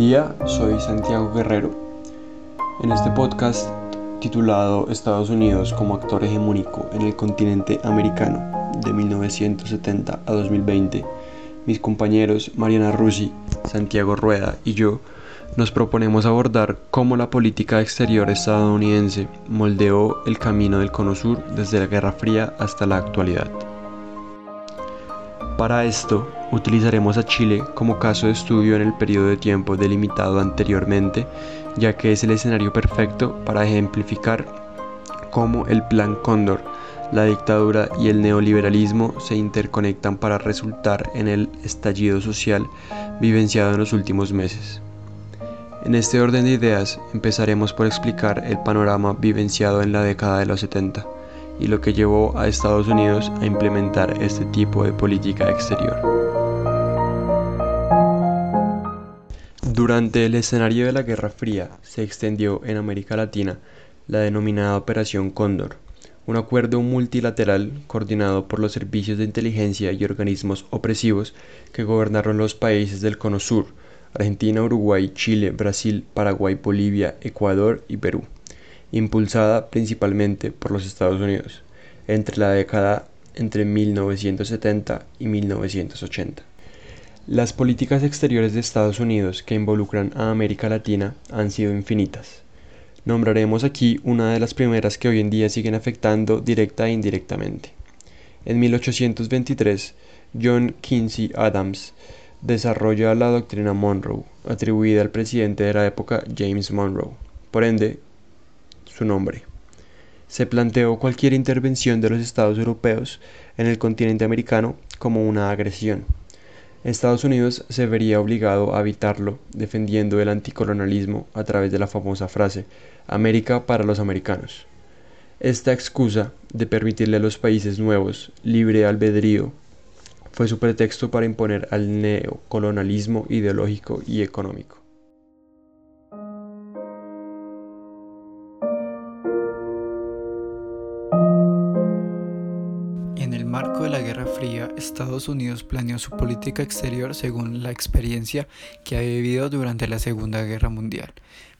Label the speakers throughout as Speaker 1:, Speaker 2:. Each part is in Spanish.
Speaker 1: Día, soy Santiago Guerrero. En este podcast titulado Estados Unidos como actor hegemónico en el continente americano de 1970 a 2020, mis compañeros Mariana Rusi, Santiago Rueda y yo nos proponemos abordar cómo la política exterior estadounidense moldeó el camino del Cono Sur desde la Guerra Fría hasta la actualidad. Para esto, utilizaremos a Chile como caso de estudio en el periodo de tiempo delimitado anteriormente, ya que es el escenario perfecto para ejemplificar cómo el Plan Cóndor, la dictadura y el neoliberalismo se interconectan para resultar en el estallido social vivenciado en los últimos meses. En este orden de ideas empezaremos por explicar el panorama vivenciado en la década de los 70 y lo que llevó a Estados Unidos a implementar este tipo de política exterior. Durante el escenario de la Guerra Fría se extendió en América Latina la denominada Operación Cóndor, un acuerdo multilateral coordinado por los servicios de inteligencia y organismos opresivos que gobernaron los países del Cono Sur, Argentina, Uruguay, Chile, Brasil, Paraguay, Bolivia, Ecuador y Perú impulsada principalmente por los Estados Unidos entre la década entre 1970 y 1980. Las políticas exteriores de Estados Unidos que involucran a América Latina han sido infinitas. Nombraremos aquí una de las primeras que hoy en día siguen afectando directa e indirectamente. En 1823, John Quincy Adams desarrolla la doctrina Monroe, atribuida al presidente de la época James Monroe. Por ende, nombre. Se planteó cualquier intervención de los estados europeos en el continente americano como una agresión. Estados Unidos se vería obligado a evitarlo, defendiendo el anticolonialismo a través de la famosa frase América para los americanos. Esta excusa de permitirle a los países nuevos libre albedrío fue su pretexto para imponer al neocolonialismo ideológico y económico.
Speaker 2: Estados Unidos planeó su política exterior según la experiencia que ha vivido durante la Segunda Guerra Mundial,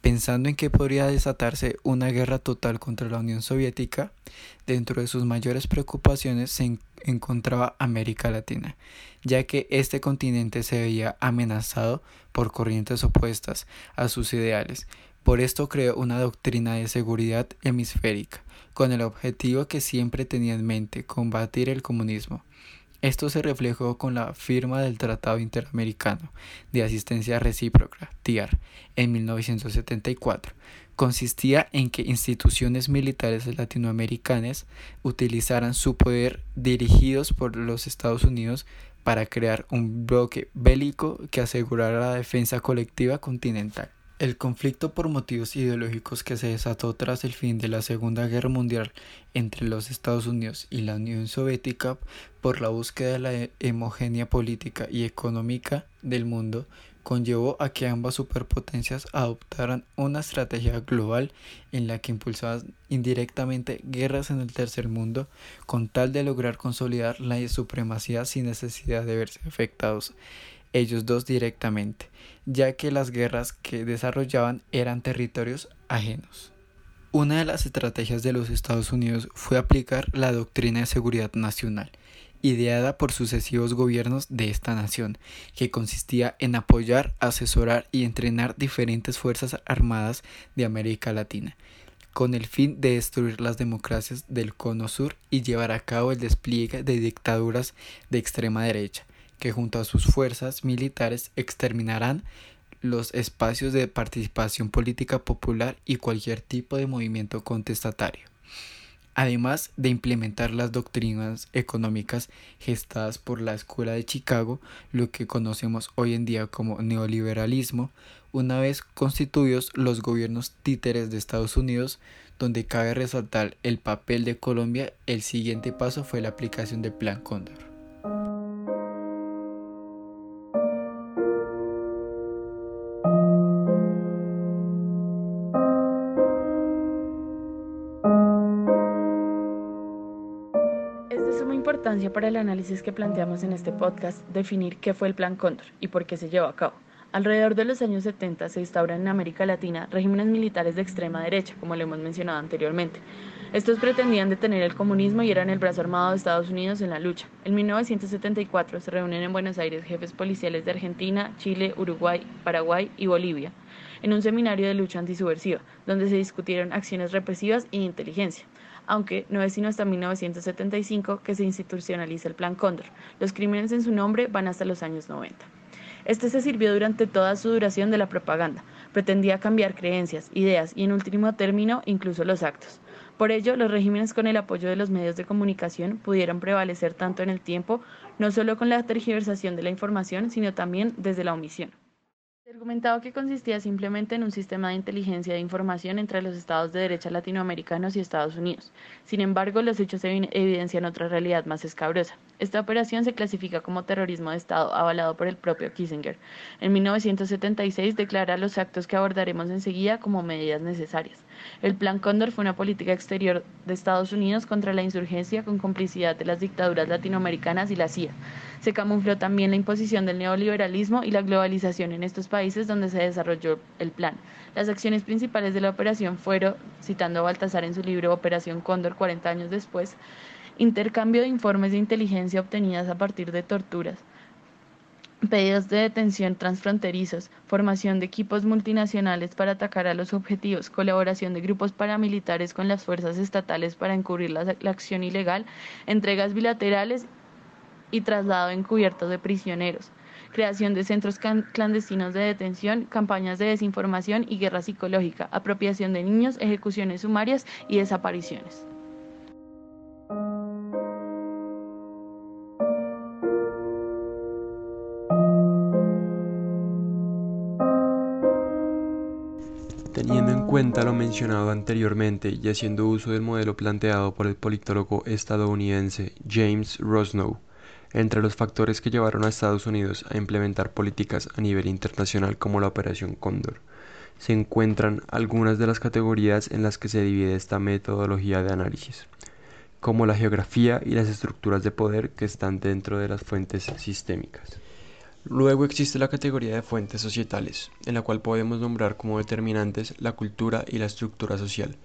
Speaker 2: pensando en que podría desatarse una guerra total contra la Unión Soviética. Dentro de sus mayores preocupaciones se encontraba América Latina, ya que este continente se veía amenazado por corrientes opuestas a sus ideales. Por esto creó una doctrina de seguridad hemisférica, con el objetivo que siempre tenía en mente combatir el comunismo. Esto se reflejó con la firma del Tratado Interamericano de Asistencia Recíproca, TIAR, en 1974. Consistía en que instituciones militares latinoamericanas utilizaran su poder dirigidos por los Estados Unidos para crear un bloque bélico que asegurara la defensa colectiva continental. El conflicto por motivos ideológicos que se desató tras el fin de la Segunda Guerra Mundial entre los Estados Unidos y la Unión Soviética por la búsqueda de la homogénea política y económica del mundo conllevó a que ambas superpotencias adoptaran una estrategia global en la que impulsaban indirectamente guerras en el tercer mundo con tal de lograr consolidar la supremacía sin necesidad de verse afectados ellos dos directamente, ya que las guerras que desarrollaban eran territorios ajenos. Una de las estrategias de los Estados Unidos fue aplicar la doctrina de seguridad nacional, ideada por sucesivos gobiernos de esta nación, que consistía en apoyar, asesorar y entrenar diferentes fuerzas armadas de América Latina, con el fin de destruir las democracias del Cono Sur y llevar a cabo el despliegue de dictaduras de extrema derecha, que junto a sus fuerzas militares exterminarán los espacios de participación política popular y cualquier tipo de movimiento contestatario. Además de implementar las doctrinas económicas gestadas por la Escuela de Chicago, lo que conocemos hoy en día como neoliberalismo, una vez constituidos los gobiernos títeres de Estados Unidos, donde cabe resaltar el papel de Colombia, el siguiente paso fue la aplicación del Plan Cóndor.
Speaker 3: Para el análisis que planteamos en este podcast definir qué fue el Plan Cóndor y por qué se llevó a cabo, Alrededor de los años 70 se instauran en América Latina regímenes militares de extrema derecha, como lo hemos mencionado anteriormente. Estos pretendían detener el comunismo y eran el brazo armado de Estados Unidos en la lucha. En 1974 se reúnen en Buenos Aires jefes policiales de Argentina, Chile, Uruguay, Paraguay y Bolivia, en un seminario de lucha antisubversiva, donde se discutieron acciones represivas y inteligencia aunque no es sino hasta 1975 que se institucionaliza el Plan Cóndor. Los crímenes en su nombre van hasta los años 90. Este se sirvió durante toda su duración de la propaganda. Pretendía cambiar creencias, ideas y en último término incluso los actos. Por ello, los regímenes con el apoyo de los medios de comunicación pudieron prevalecer tanto en el tiempo, no solo con la tergiversación de la información, sino también desde la omisión. Se argumentaba que consistía simplemente en un sistema de inteligencia de información entre los estados de derecha latinoamericanos y Estados Unidos. Sin embargo, los hechos evidencian otra realidad más escabrosa. Esta operación se clasifica como terrorismo de Estado avalado por el propio Kissinger. En 1976 declara los actos que abordaremos enseguida como medidas necesarias. El Plan Cóndor fue una política exterior de Estados Unidos contra la insurgencia con complicidad de las dictaduras latinoamericanas y la CIA. Se camufló también la imposición del neoliberalismo y la globalización en estos países donde se desarrolló el plan. Las acciones principales de la operación fueron, citando a Baltasar en su libro Operación Cóndor 40 años después, intercambio de informes de inteligencia obtenidas a partir de torturas, pedidos de detención transfronterizos, formación de equipos multinacionales para atacar a los objetivos, colaboración de grupos paramilitares con las fuerzas estatales para encubrir la, la acción ilegal, entregas bilaterales y traslado encubierto de prisioneros, creación de centros clandestinos de detención, campañas de desinformación y guerra psicológica, apropiación de niños, ejecuciones sumarias y desapariciones.
Speaker 1: Teniendo en cuenta lo mencionado anteriormente y haciendo uso del modelo planteado por el politólogo estadounidense James Rosnow, entre los factores que llevaron a Estados Unidos a implementar políticas a nivel internacional como la Operación Cóndor, se encuentran algunas de las categorías en las que se divide esta metodología de análisis, como la geografía y las estructuras de poder que están dentro de las fuentes sistémicas. Luego existe la categoría de fuentes societales, en la cual podemos nombrar como determinantes la cultura y la estructura social,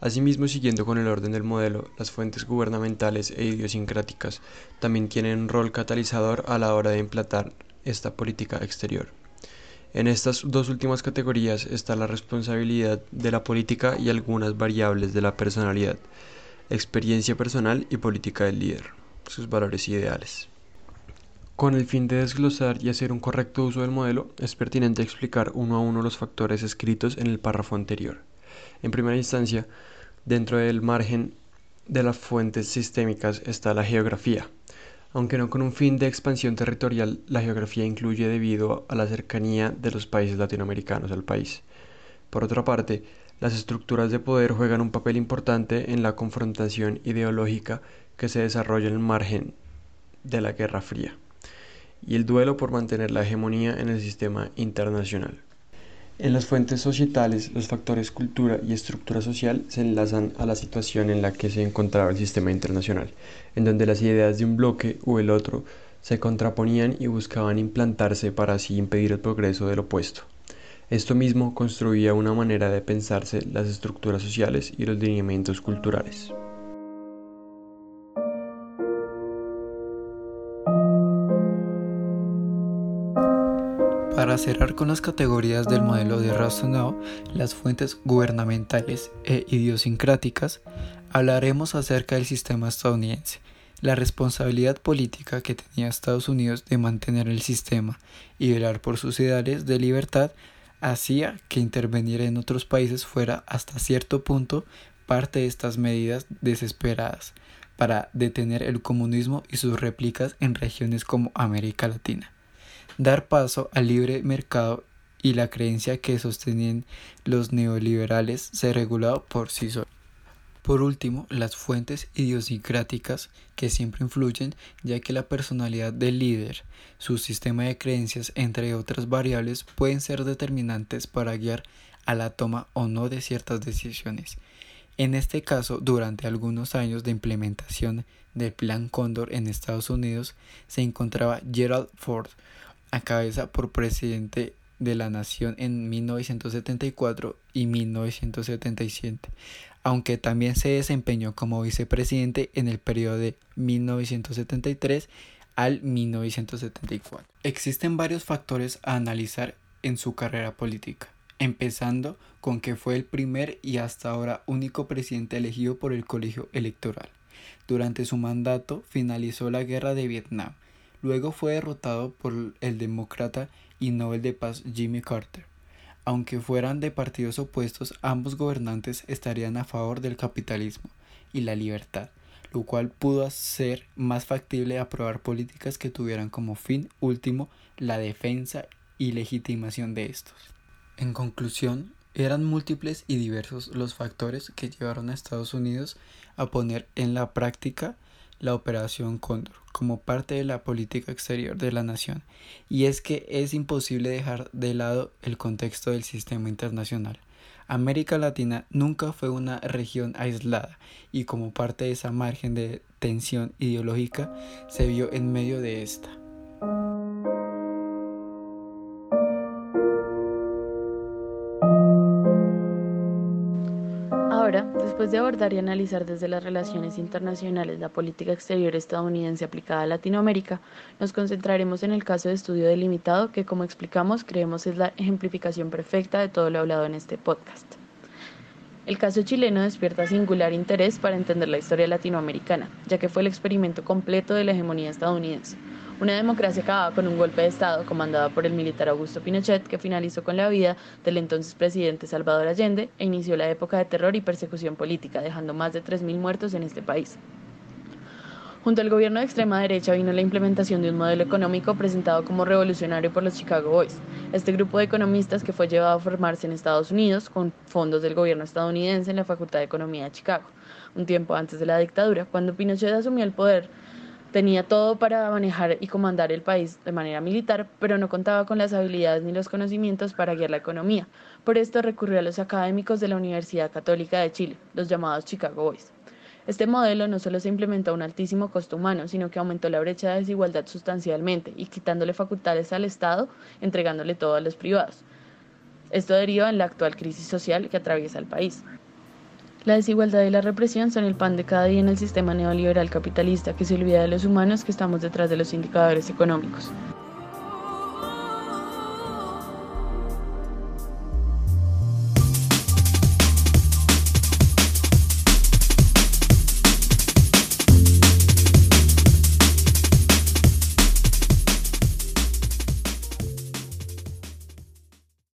Speaker 1: Asimismo, siguiendo con el orden del modelo, las fuentes gubernamentales e idiosincráticas también tienen un rol catalizador a la hora de implantar esta política exterior. En estas dos últimas categorías está la responsabilidad de la política y algunas variables de la personalidad, experiencia personal y política del líder, sus valores ideales. Con el fin de desglosar y hacer un correcto uso del modelo, es pertinente explicar uno a uno los factores escritos en el párrafo anterior. En primera instancia, dentro del margen de las fuentes sistémicas está la geografía. Aunque no con un fin de expansión territorial, la geografía incluye debido a la cercanía de los países latinoamericanos al país. Por otra parte, las estructuras de poder juegan un papel importante en la confrontación ideológica que se desarrolla en el margen de la Guerra Fría y el duelo por mantener la hegemonía en el sistema internacional. En las fuentes societales, los factores cultura y estructura social se enlazan a la situación en la que se encontraba el sistema internacional, en donde las ideas de un bloque o el otro se contraponían y buscaban implantarse para así impedir el progreso del opuesto. Esto mismo construía una manera de pensarse las estructuras sociales y los lineamientos culturales.
Speaker 2: Para cerrar con las categorías del modelo de Rastonau, las fuentes gubernamentales e idiosincráticas, hablaremos acerca del sistema estadounidense, la responsabilidad política que tenía Estados Unidos de mantener el sistema y velar por sus ideales de libertad hacía que intervenir en otros países fuera hasta cierto punto parte de estas medidas desesperadas para detener el comunismo y sus réplicas en regiones como América Latina dar paso al libre mercado y la creencia que sostenían los neoliberales se regulaba por sí solo. Por último, las fuentes idiosincráticas que siempre influyen ya que la personalidad del líder, su sistema de creencias, entre otras variables, pueden ser determinantes para guiar a la toma o no de ciertas decisiones. En este caso, durante algunos años de implementación del Plan Cóndor en Estados Unidos, se encontraba Gerald Ford, a cabeza por presidente de la Nación en 1974 y 1977, aunque también se desempeñó como vicepresidente en el periodo de 1973 al 1974. Existen varios factores a analizar en su carrera política, empezando con que fue el primer y hasta ahora único presidente elegido por el colegio electoral. Durante su mandato finalizó la guerra de Vietnam, luego fue derrotado por el demócrata y Nobel de Paz Jimmy Carter. Aunque fueran de partidos opuestos, ambos gobernantes estarían a favor del capitalismo y la libertad, lo cual pudo hacer más factible aprobar políticas que tuvieran como fin último la defensa y legitimación de estos. En conclusión, eran múltiples y diversos los factores que llevaron a Estados Unidos a poner en la práctica la Operación Cóndor como parte de la política exterior de la nación, y es que es imposible dejar de lado el contexto del sistema internacional. América Latina nunca fue una región aislada y como parte de esa margen de tensión ideológica se vio en medio de esta.
Speaker 3: Después de abordar y analizar desde las relaciones internacionales la política exterior estadounidense aplicada a Latinoamérica, nos concentraremos en el caso de estudio delimitado que, como explicamos, creemos es la ejemplificación perfecta de todo lo hablado en este podcast. El caso chileno despierta singular interés para entender la historia latinoamericana, ya que fue el experimento completo de la hegemonía estadounidense una democracia acabada con un golpe de Estado comandado por el militar Augusto Pinochet que finalizó con la vida del entonces presidente Salvador Allende e inició la época de terror y persecución política, dejando más de 3.000 muertos en este país. Junto al gobierno de extrema derecha vino la implementación de un modelo económico presentado como revolucionario por los Chicago Boys. Este grupo de economistas que fue llevado a formarse en Estados Unidos con fondos del gobierno estadounidense en la Facultad de Economía de Chicago, un tiempo antes de la dictadura, cuando Pinochet asumió el poder Tenía todo para manejar y comandar el país de manera militar, pero no contaba con las habilidades ni los conocimientos para guiar la economía. Por esto recurrió a los académicos de la Universidad Católica de Chile, los llamados Chicago Boys. Este modelo no solo se implementó a un altísimo costo humano, sino que aumentó la brecha de desigualdad sustancialmente y quitándole facultades al Estado, entregándole todo a los privados. Esto deriva en la actual crisis social que atraviesa el país. La desigualdad y la represión son el pan de cada día en el sistema neoliberal capitalista que se olvida de los humanos que estamos detrás de los indicadores económicos.